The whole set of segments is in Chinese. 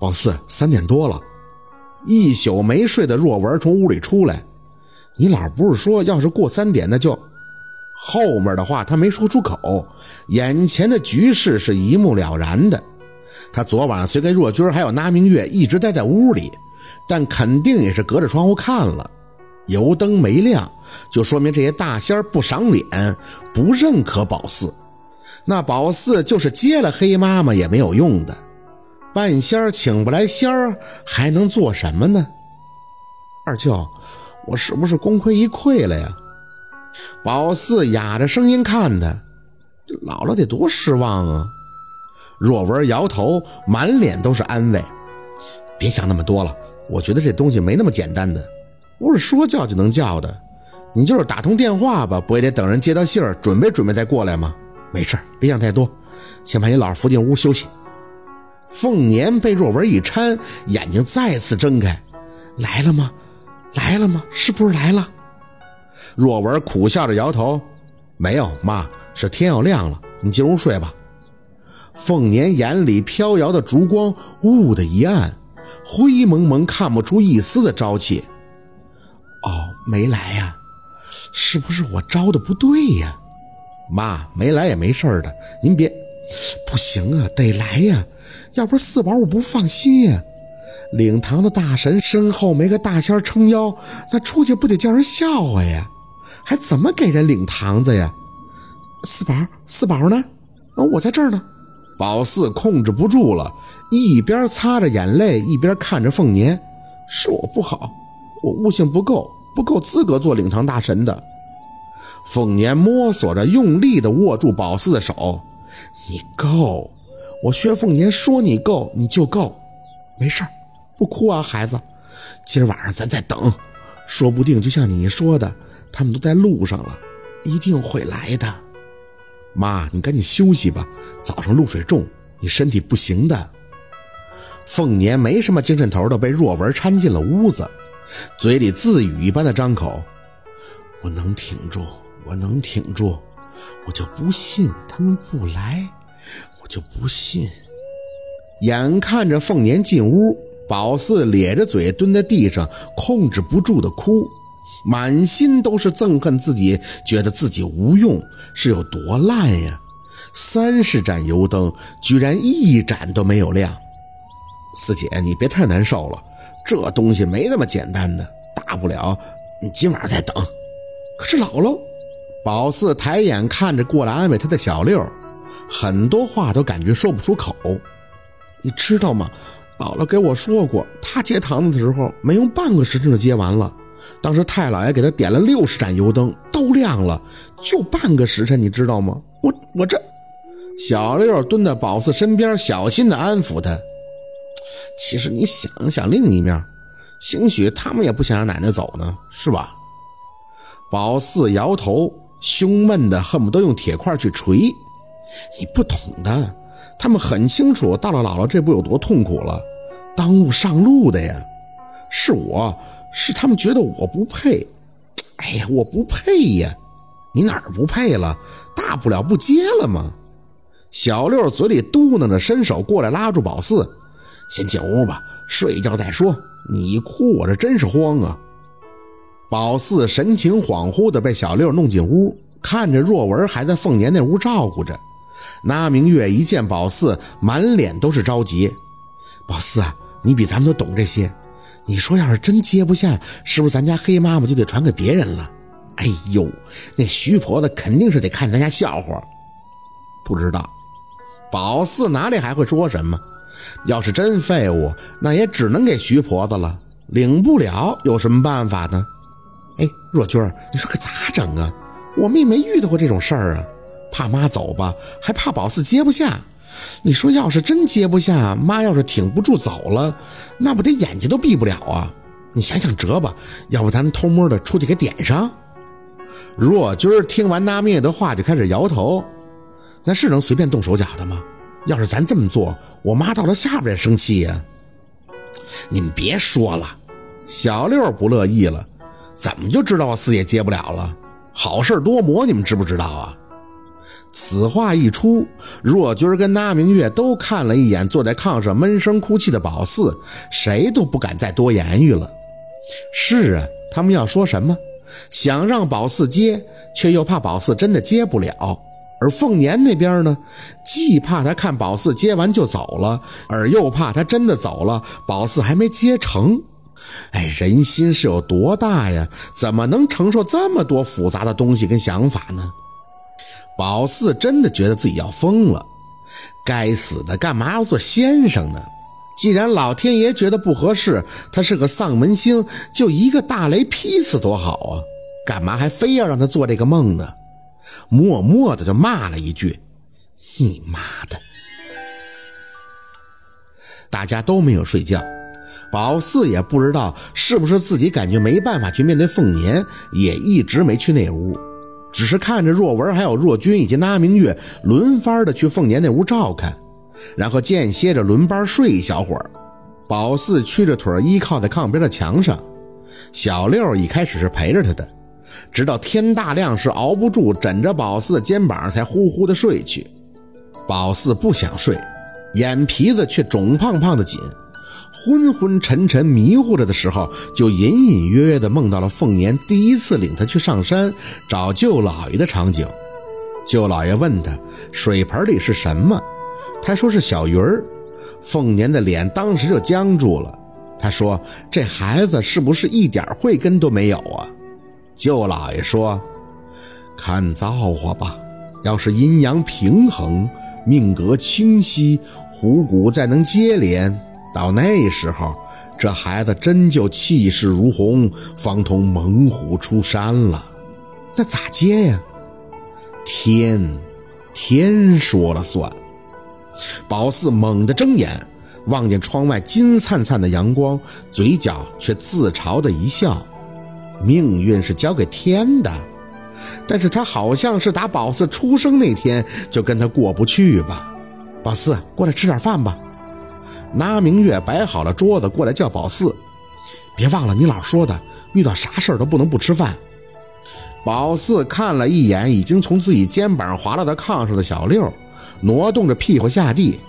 宝四，三点多了，一宿没睡的若文从屋里出来。你老不是说要是过三点那就……后面的话他没说出口，眼前的局势是一目了然的。他昨晚虽跟若君还有那明月一直待在屋里，但肯定也是隔着窗户看了。油灯没亮，就说明这些大仙不赏脸，不认可宝四。那宝四就是接了黑妈妈也没有用的。半仙儿请不来仙儿，还能做什么呢？二舅，我是不是功亏一篑了呀？宝四哑着声音看他，姥姥得多失望啊！若文摇头，满脸都是安慰。别想那么多了，我觉得这东西没那么简单的，不是说叫就能叫的。你就是打通电话吧，不也得等人接到信儿，准备准备再过来吗？没事，别想太多，先把你姥扶进屋休息。凤年被若文一搀，眼睛再次睁开，来了吗？来了吗？是不是来了？若文苦笑着摇头，没有，妈，是天要亮了，你进屋睡吧。凤年眼里飘摇的烛光雾的一暗，灰蒙蒙，看不出一丝的朝气。哦，没来呀？是不是我招的不对呀？妈，没来也没事的，您别，不行啊，得来呀。要不是四宝，我不放心呀。领堂的大神身后没个大仙撑腰，那出去不得叫人笑话呀？还怎么给人领堂子呀？四宝，四宝呢？我在这儿呢。宝四控制不住了，一边擦着眼泪，一边看着凤年：“是我不好，我悟性不够，不够资格做领堂大神的。”凤年摸索着，用力地握住宝四的手：“你够。”我薛凤年说：“你够，你就够，没事不哭啊，孩子。今儿晚上咱再等，说不定就像你说的，他们都在路上了，一定会来的。妈，你赶紧休息吧，早上露水重，你身体不行的。”凤年没什么精神头的，被若文搀进了屋子，嘴里自语一般的张口：“我能挺住，我能挺住，我就不信他们不来。”我就不信！眼看着凤年进屋，宝四咧着嘴蹲在地上，控制不住的哭，满心都是憎恨自己，觉得自己无用，是有多烂呀！三十盏油灯，居然一盏都没有亮。四姐，你别太难受了，这东西没那么简单的，大不了你今晚再等。可是姥姥，宝四抬眼看着过来安慰他的小六。很多话都感觉说不出口，你知道吗？姥姥给我说过，她接堂子的时候没用半个时辰就接完了。当时太老爷给她点了六十盏油灯，都亮了，就半个时辰，你知道吗？我我这小六蹲在宝四身边，小心的安抚他。其实你想想另一面，兴许他们也不想让奶奶走呢，是吧？宝四摇头，胸闷的恨不得用铁块去锤。你不懂的，他们很清楚到了姥姥这步有多痛苦了，耽误上路的呀。是我是他们觉得我不配。哎呀，我不配呀！你哪儿不配了？大不了不接了吗？小六嘴里嘟囔着，伸手过来拉住宝四，先进屋吧，睡一觉再说。你一哭，我这真是慌啊。宝四神情恍惚的被小六弄进屋，看着若文还在凤年那屋照顾着。那明月一见宝四，满脸都是着急。宝四啊，你比咱们都懂这些。你说要是真接不下，是不是咱家黑妈妈就得传给别人了？哎呦，那徐婆子肯定是得看咱家笑话。不知道，宝四哪里还会说什么？要是真废物，那也只能给徐婆子了。领不了，有什么办法呢？哎，若君你说可咋整啊？我们也没遇到过这种事儿啊。怕妈走吧，还怕宝四接不下。你说要是真接不下，妈要是挺不住走了，那不得眼睛都闭不了啊？你想想辙吧，要不咱们偷摸的出去给点上？若君听完那灭的话，就开始摇头。那是能随便动手脚的吗？要是咱这么做，我妈到了下边也生气呀。你们别说了，小六不乐意了。怎么就知道我四爷接不了了？好事多磨，你们知不知道啊？此话一出，若军跟那明月都看了一眼坐在炕上闷声哭泣的宝四，谁都不敢再多言语了。是啊，他们要说什么？想让宝四接，却又怕宝四真的接不了。而凤年那边呢，既怕他看宝四接完就走了，而又怕他真的走了，宝四还没接成。哎，人心是有多大呀？怎么能承受这么多复杂的东西跟想法呢？宝四真的觉得自己要疯了。该死的，干嘛要做先生呢？既然老天爷觉得不合适，他是个丧门星，就一个大雷劈死多好啊！干嘛还非要让他做这个梦呢？默默的就骂了一句：“你妈的！”大家都没有睡觉，宝四也不知道是不是自己感觉没办法去面对凤年，也一直没去那屋，只是看着若文还有若君以及那明月轮番的去凤年那屋照看，然后间歇着轮班睡一小会儿。宝四屈着腿依靠在炕边的墙上，小六一开始是陪着他的。直到天大亮时，熬不住，枕着宝四的肩膀，才呼呼的睡去。宝四不想睡，眼皮子却肿胖胖的紧，昏昏沉沉、迷糊着的时候，就隐隐约约的梦到了凤年第一次领他去上山找舅老爷的场景。舅老爷问他水盆里是什么，他说是小鱼儿。凤年的脸当时就僵住了。他说：“这孩子是不是一点慧根都没有啊？”舅老爷说：“看造化吧，要是阴阳平衡，命格清晰，虎骨再能接连，到那时候，这孩子真就气势如虹，方同猛虎出山了。那咋接呀？天，天说了算。”宝四猛地睁眼，望见窗外金灿灿的阳光，嘴角却自嘲的一笑。命运是交给天的，但是他好像是打宝四出生那天就跟他过不去吧？宝四，过来吃点饭吧。那明月摆好了桌子，过来叫宝四，别忘了你老说的，遇到啥事儿都不能不吃饭。宝四看了一眼已经从自己肩膀滑落到炕上的小六，挪动着屁股下地。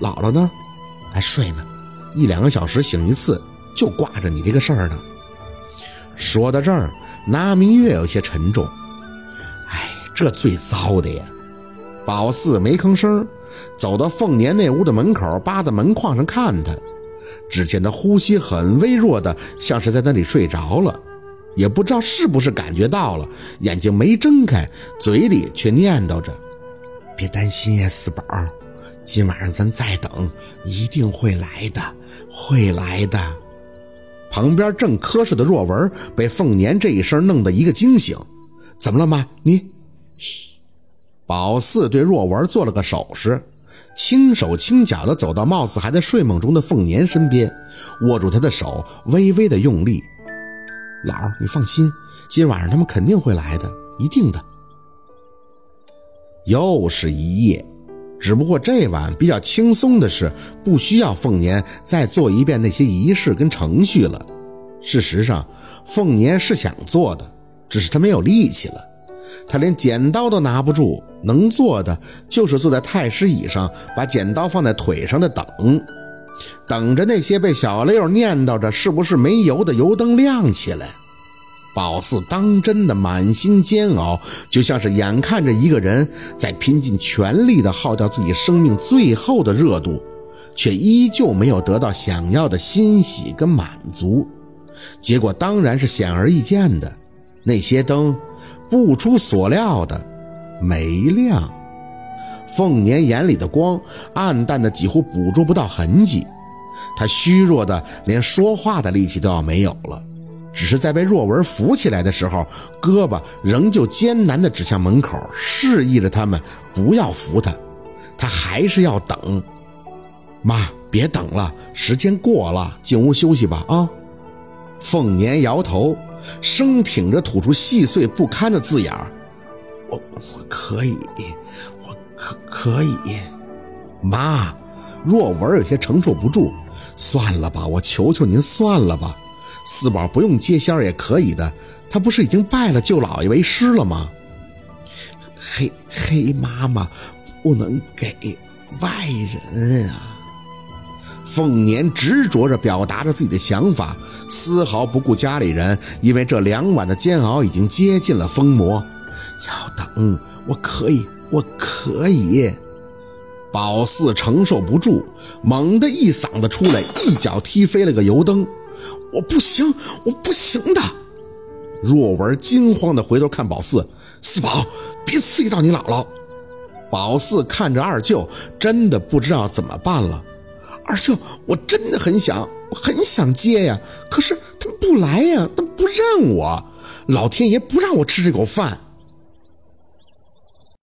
姥姥呢？还睡呢，一两个小时醒一次，就挂着你这个事儿呢。说到这儿，那明月有些沉重。哎，这最糟的呀！宝四没吭声，走到凤年那屋的门口，扒在门框上看他。只见他呼吸很微弱的，像是在那里睡着了，也不知道是不是感觉到了，眼睛没睁开，嘴里却念叨着：“别担心呀，四宝，今晚上咱再等，一定会来的，会来的。”旁边正瞌睡的若文被凤年这一声弄得一个惊醒，怎么了妈？你。宝四对若文做了个手势，轻手轻脚地走到貌似还在睡梦中的凤年身边，握住他的手，微微的用力。老，你放心，今晚上他们肯定会来的，一定的。又是一夜。只不过这晚比较轻松的是，不需要凤年再做一遍那些仪式跟程序了。事实上，凤年是想做的，只是他没有力气了。他连剪刀都拿不住，能做的就是坐在太师椅上，把剪刀放在腿上的等，等着那些被小六念叨着是不是没油的油灯亮起来。宝四当真的满心煎熬，就像是眼看着一个人在拼尽全力的耗掉自己生命最后的热度，却依旧没有得到想要的欣喜跟满足。结果当然是显而易见的，那些灯不出所料的没亮。凤年眼里的光暗淡的几乎捕捉不到痕迹，他虚弱的连说话的力气都要没有了。只是在被若文扶起来的时候，胳膊仍旧艰难的指向门口，示意着他们不要扶他。他还是要等。妈，别等了，时间过了，进屋休息吧。啊！凤年摇头，生挺着吐出细碎不堪的字眼儿：“我我可以，我可可以。”妈，若文有些承受不住：“算了吧，我求求您，算了吧。”四宝不用接仙儿也可以的，他不是已经拜了舅老爷为师了吗？黑黑妈妈不能给外人啊！凤年执着着表达着自己的想法，丝毫不顾家里人，因为这两晚的煎熬已经接近了疯魔。要等，我可以，我可以。宝四承受不住，猛地一嗓子出来，一脚踢飞了个油灯。我不行，我不行的。若文惊慌地回头看宝四，四宝，别刺激到你姥姥。宝四看着二舅，真的不知道怎么办了。二舅，我真的很想，很想接呀，可是他们不来呀，他们不认我，老天爷不让我吃这口饭。